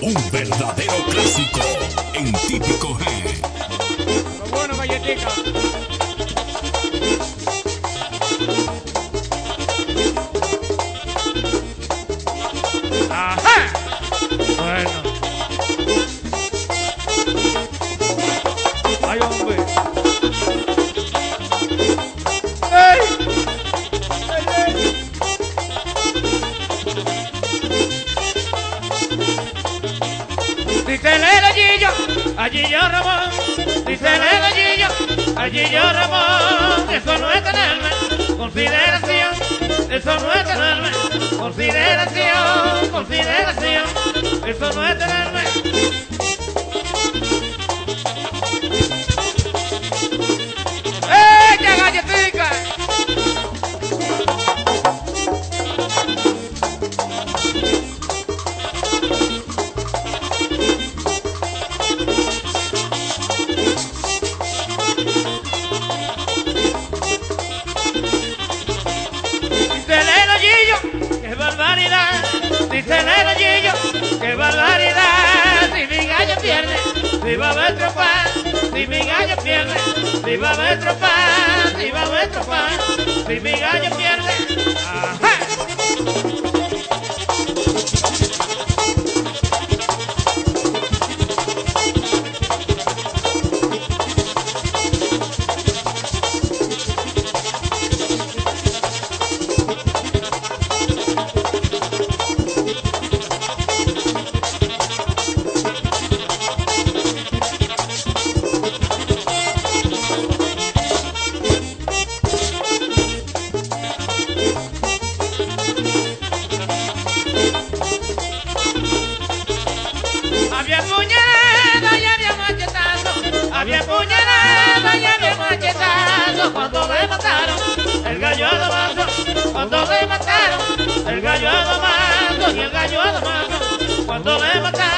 Un verdadero clásico en típico G. Lo bueno, galletica. Thank. el gallo a domando, y el gallo a domando, cuando le mataron.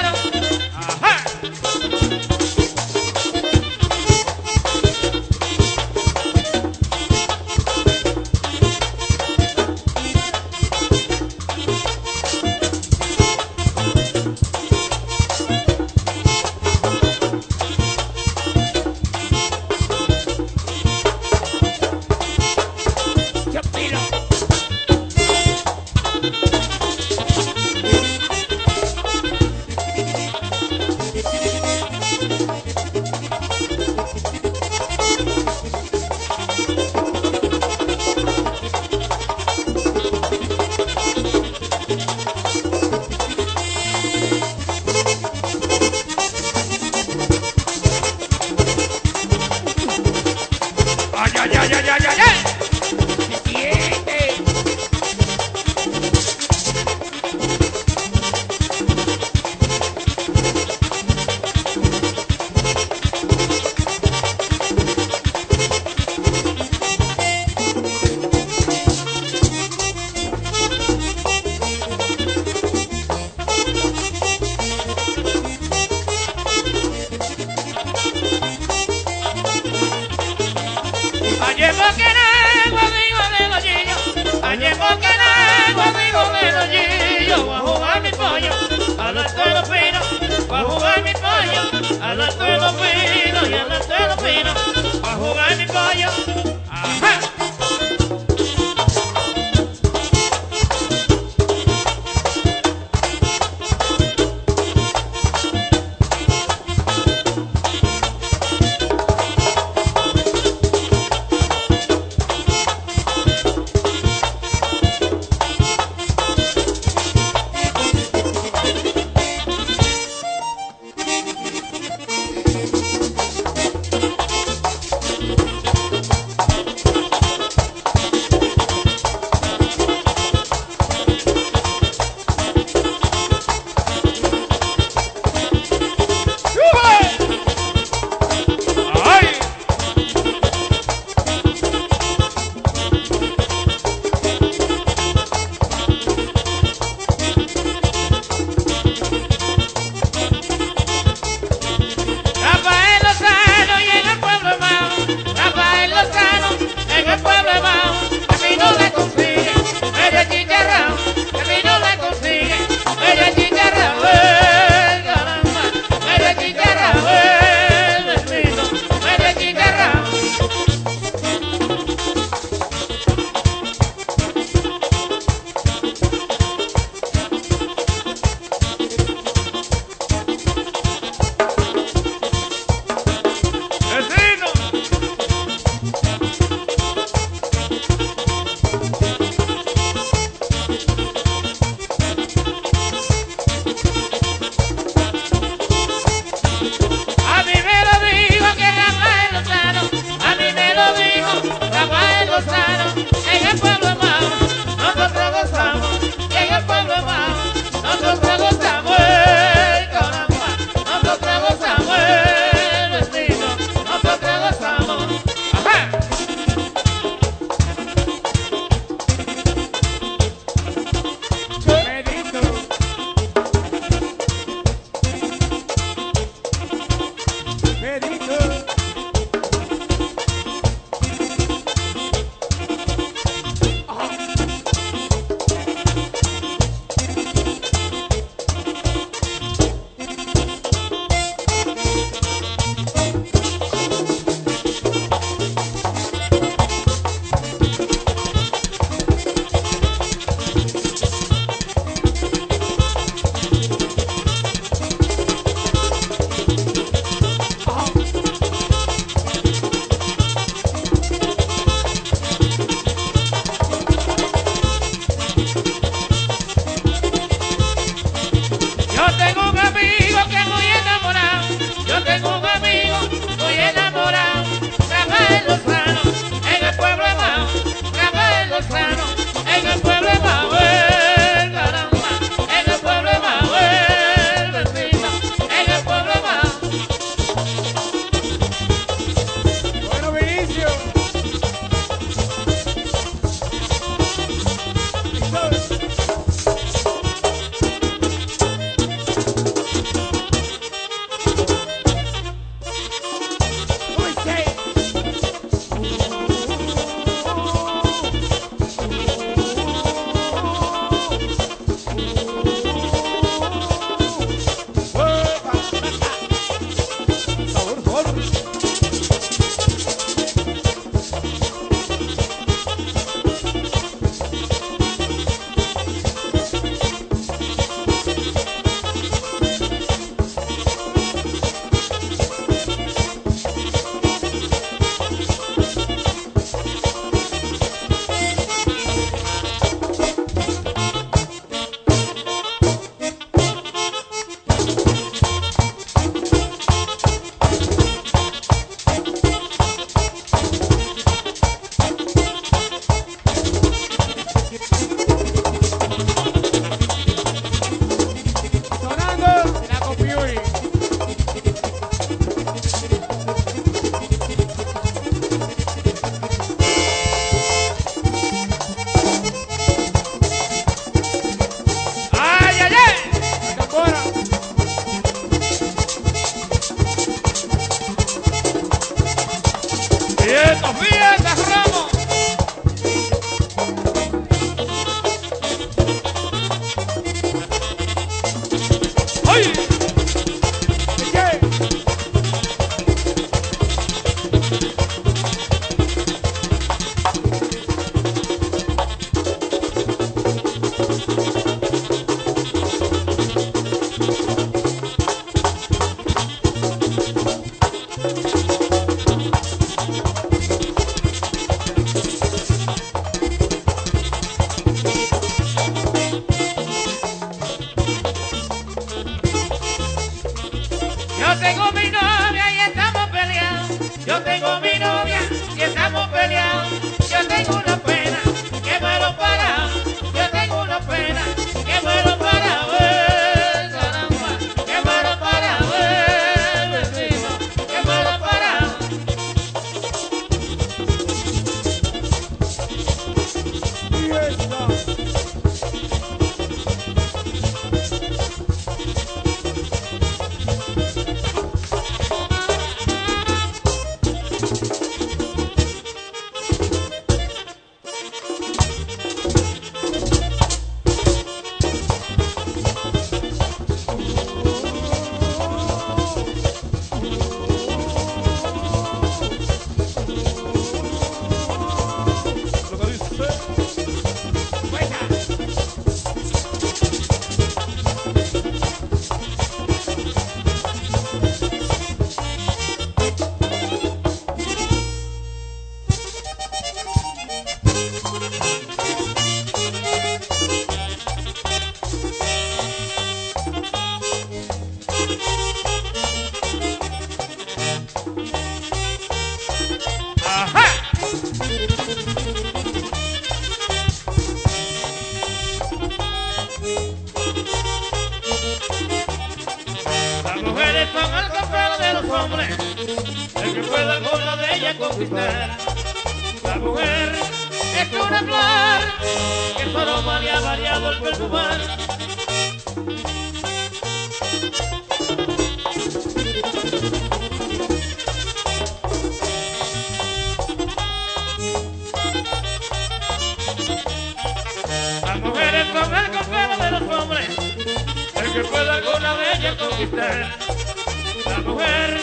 la mujer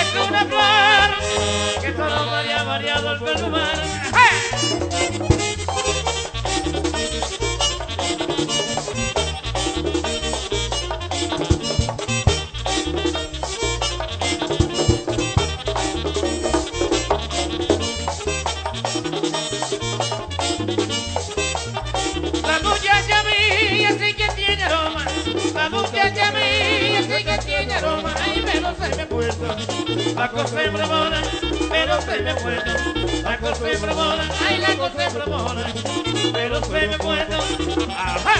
es una flor que solo varía variado el perfumar. ¡Hey! corte bravona, pero se me muerto. La corte bravona, ay, la corte bravona, pero se me muerto. ¡Ajá!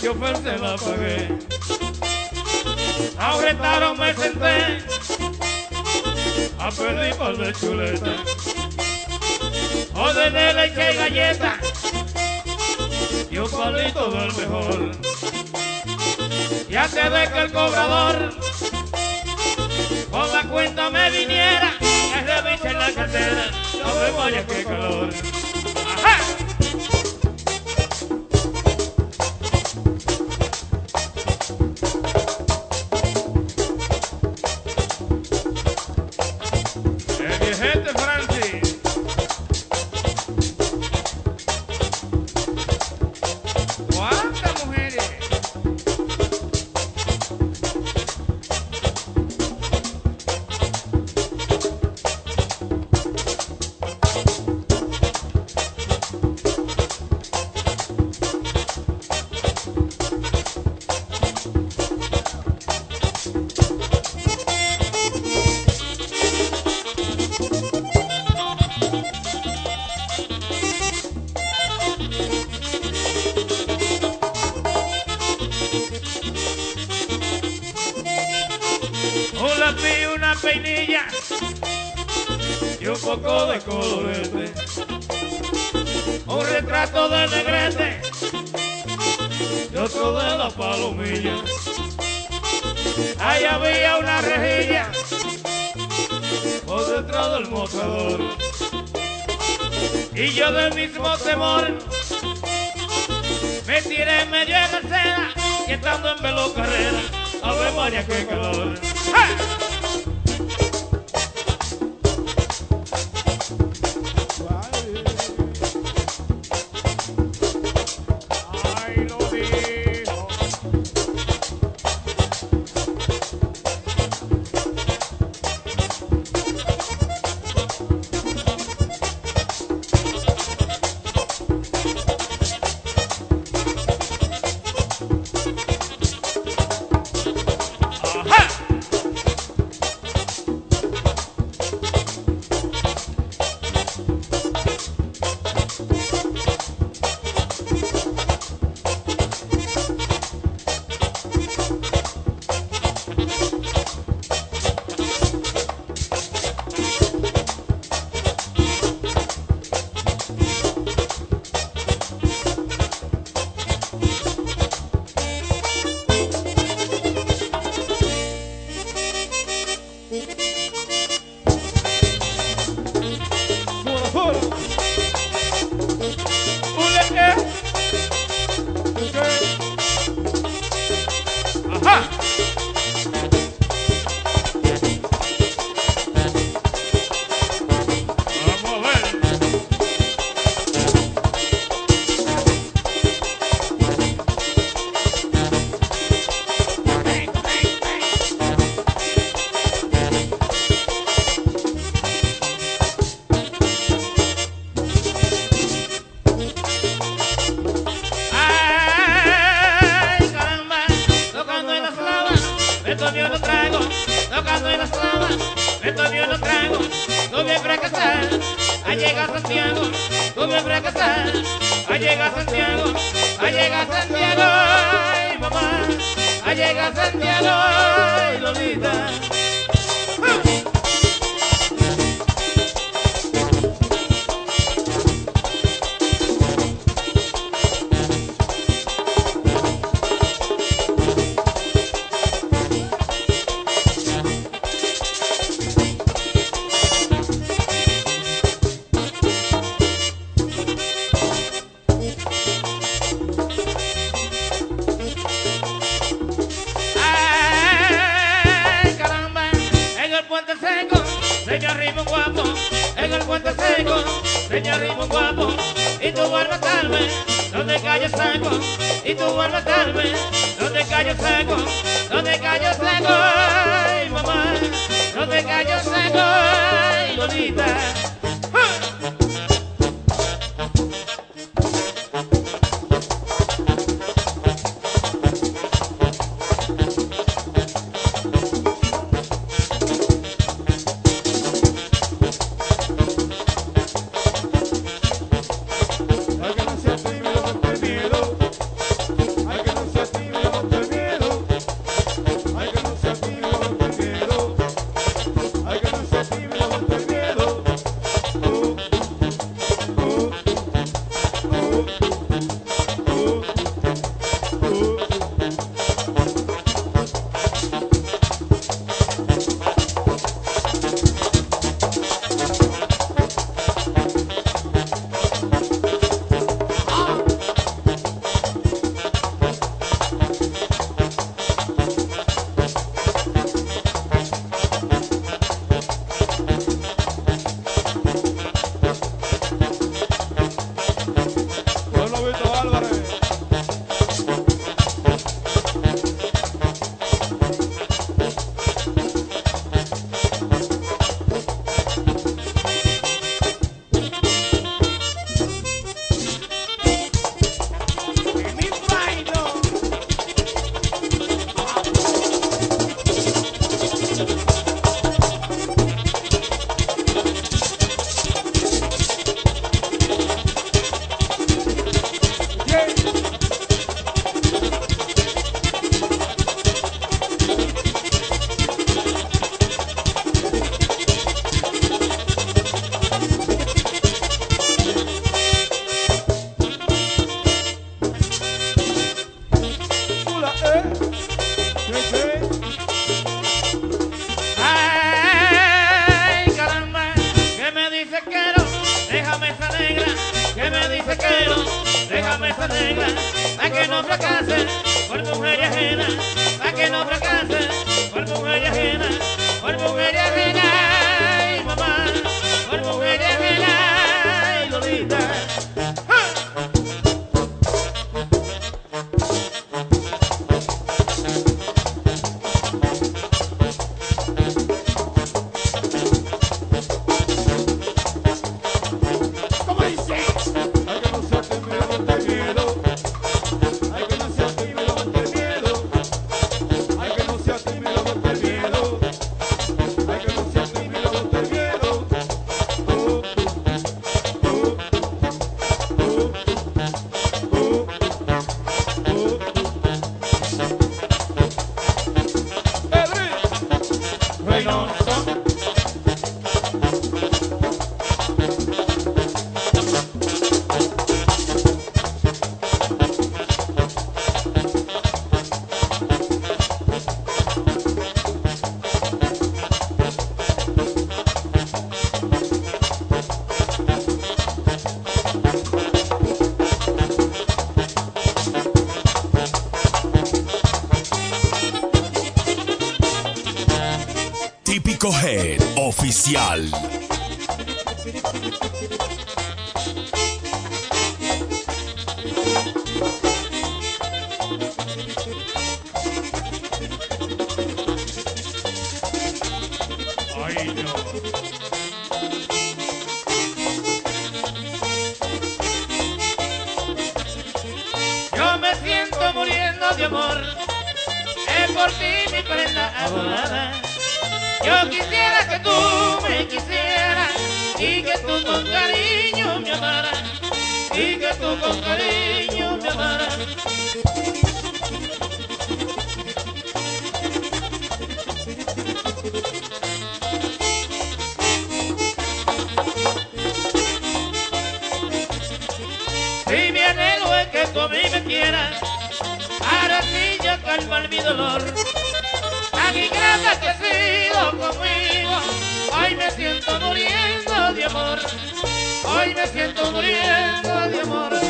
que pues oferté la pagué. A me senté, a perdí por de chuleta. Ordené leche y galleta, y un palito del mejor. Ya se ve que el cobrador con la cuenta me viniera, que revise la cartera, no me vaya que calor. pego Oficial. Hoy me siento muriendo de amor.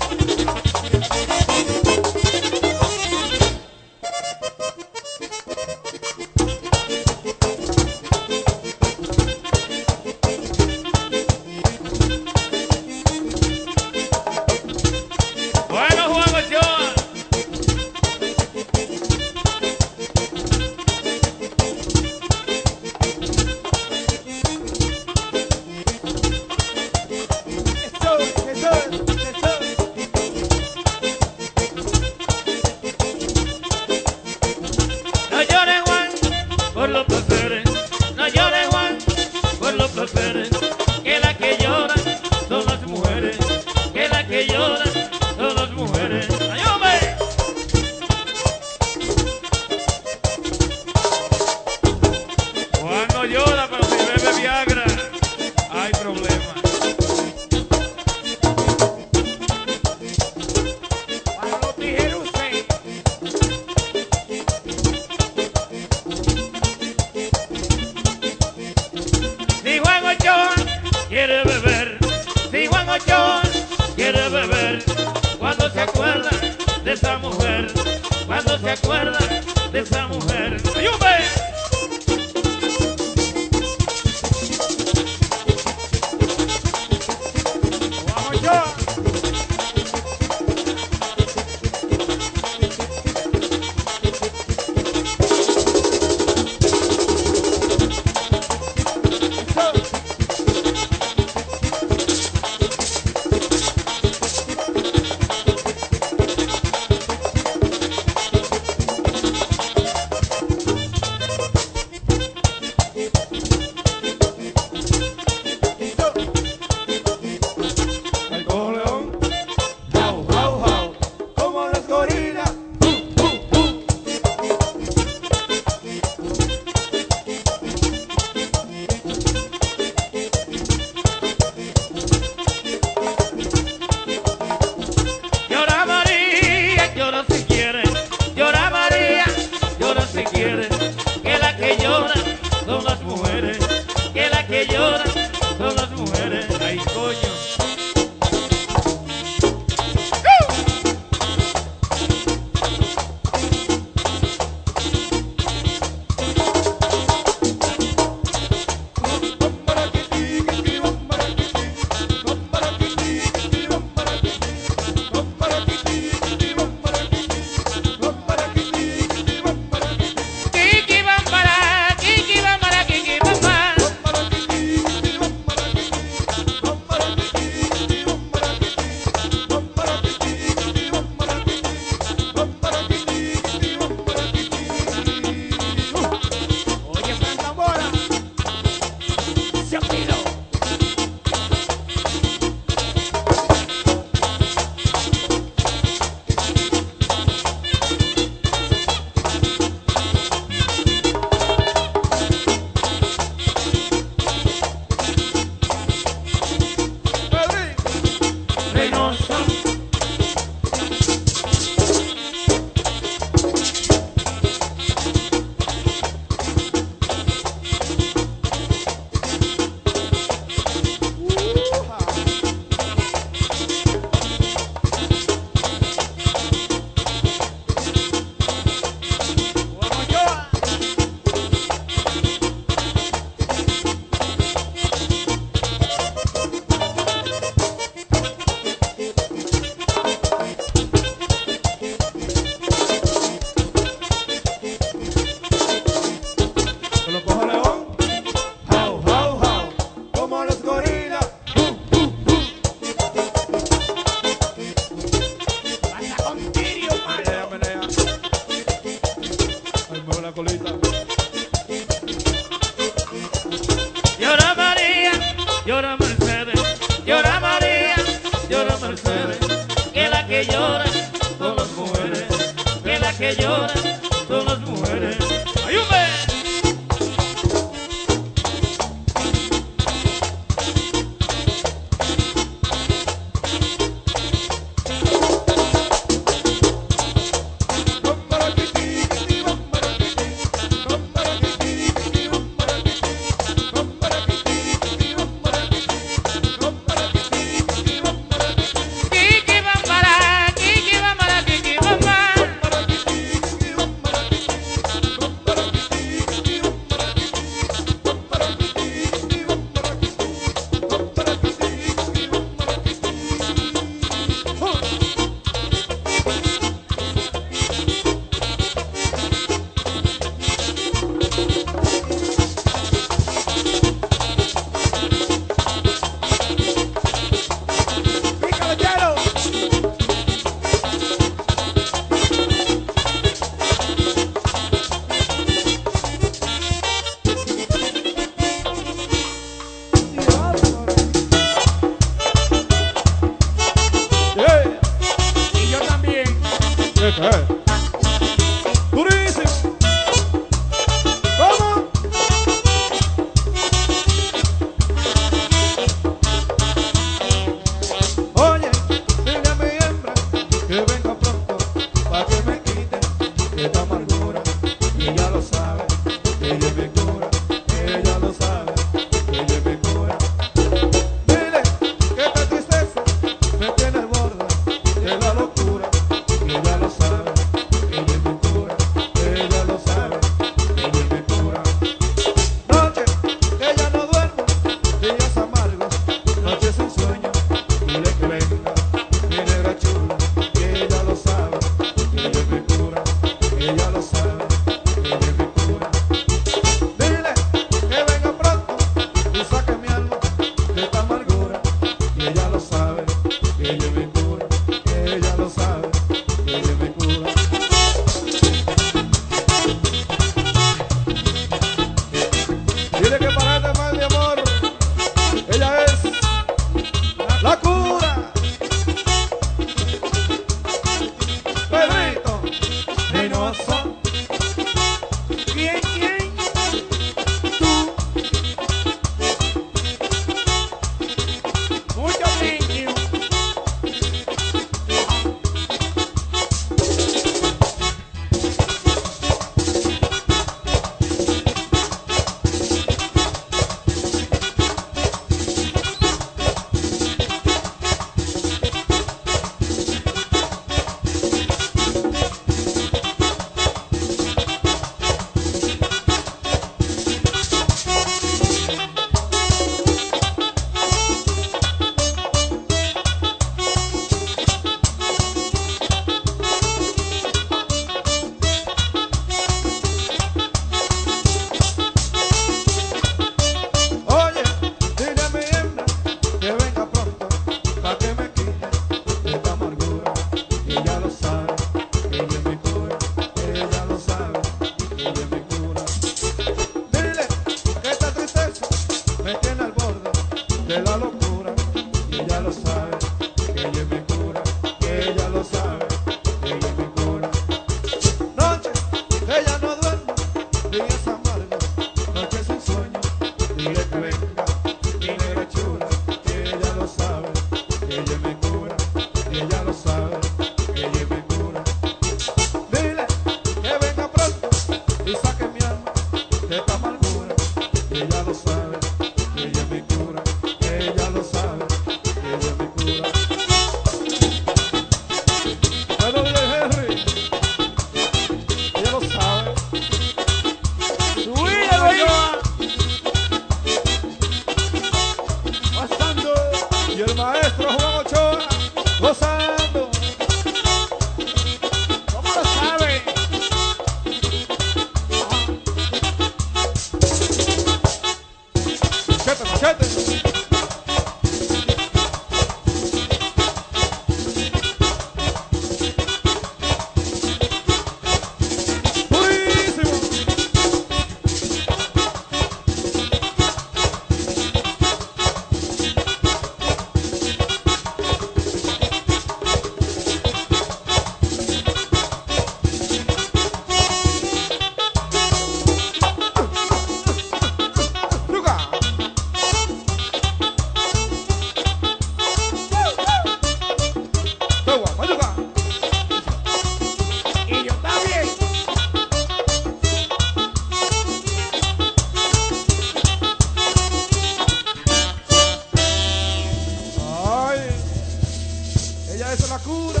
Ella es la cura.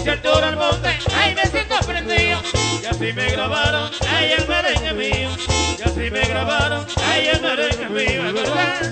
hice altura al monte, ahí me siento prendido. Y así me grabaron, ahí el merengue mío. Y así me grabaron, ahí el merengue mío. ¿verdad?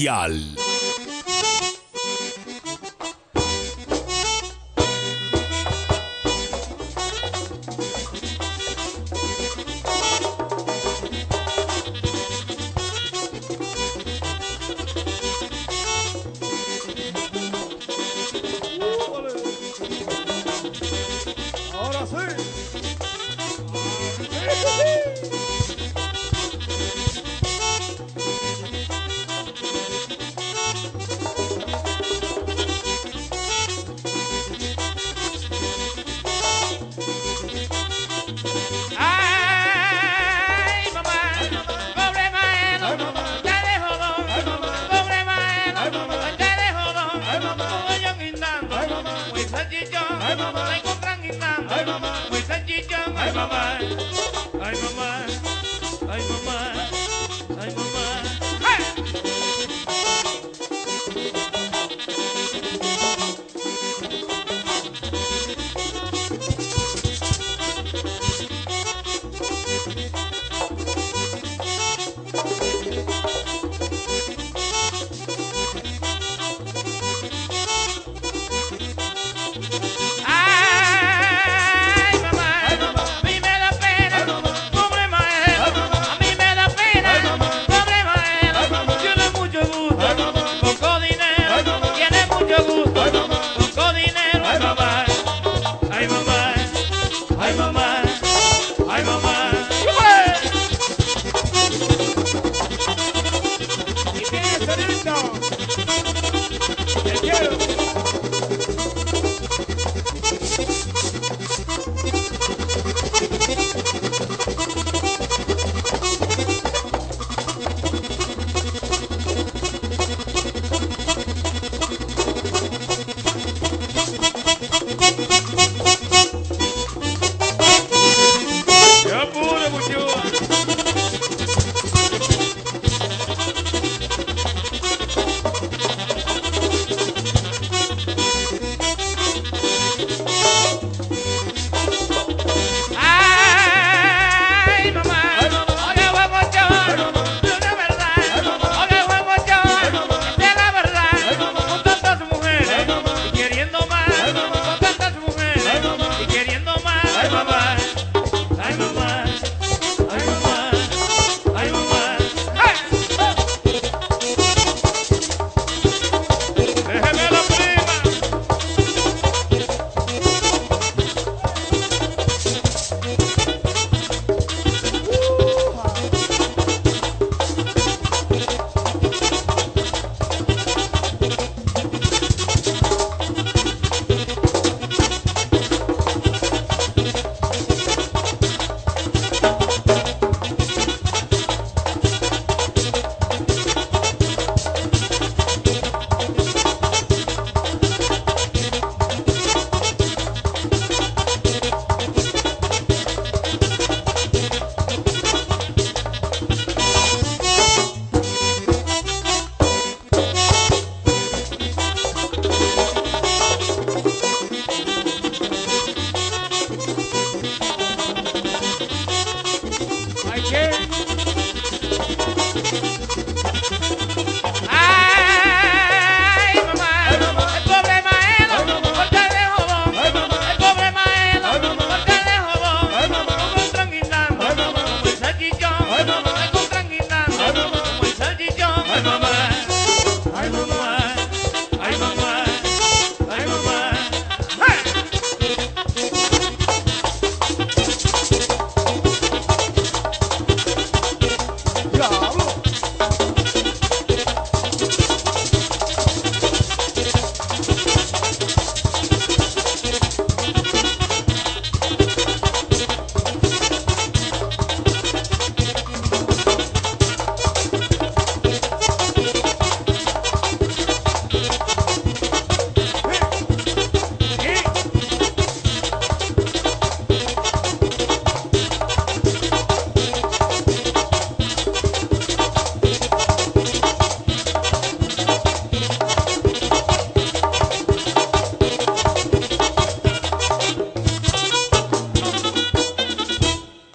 especial.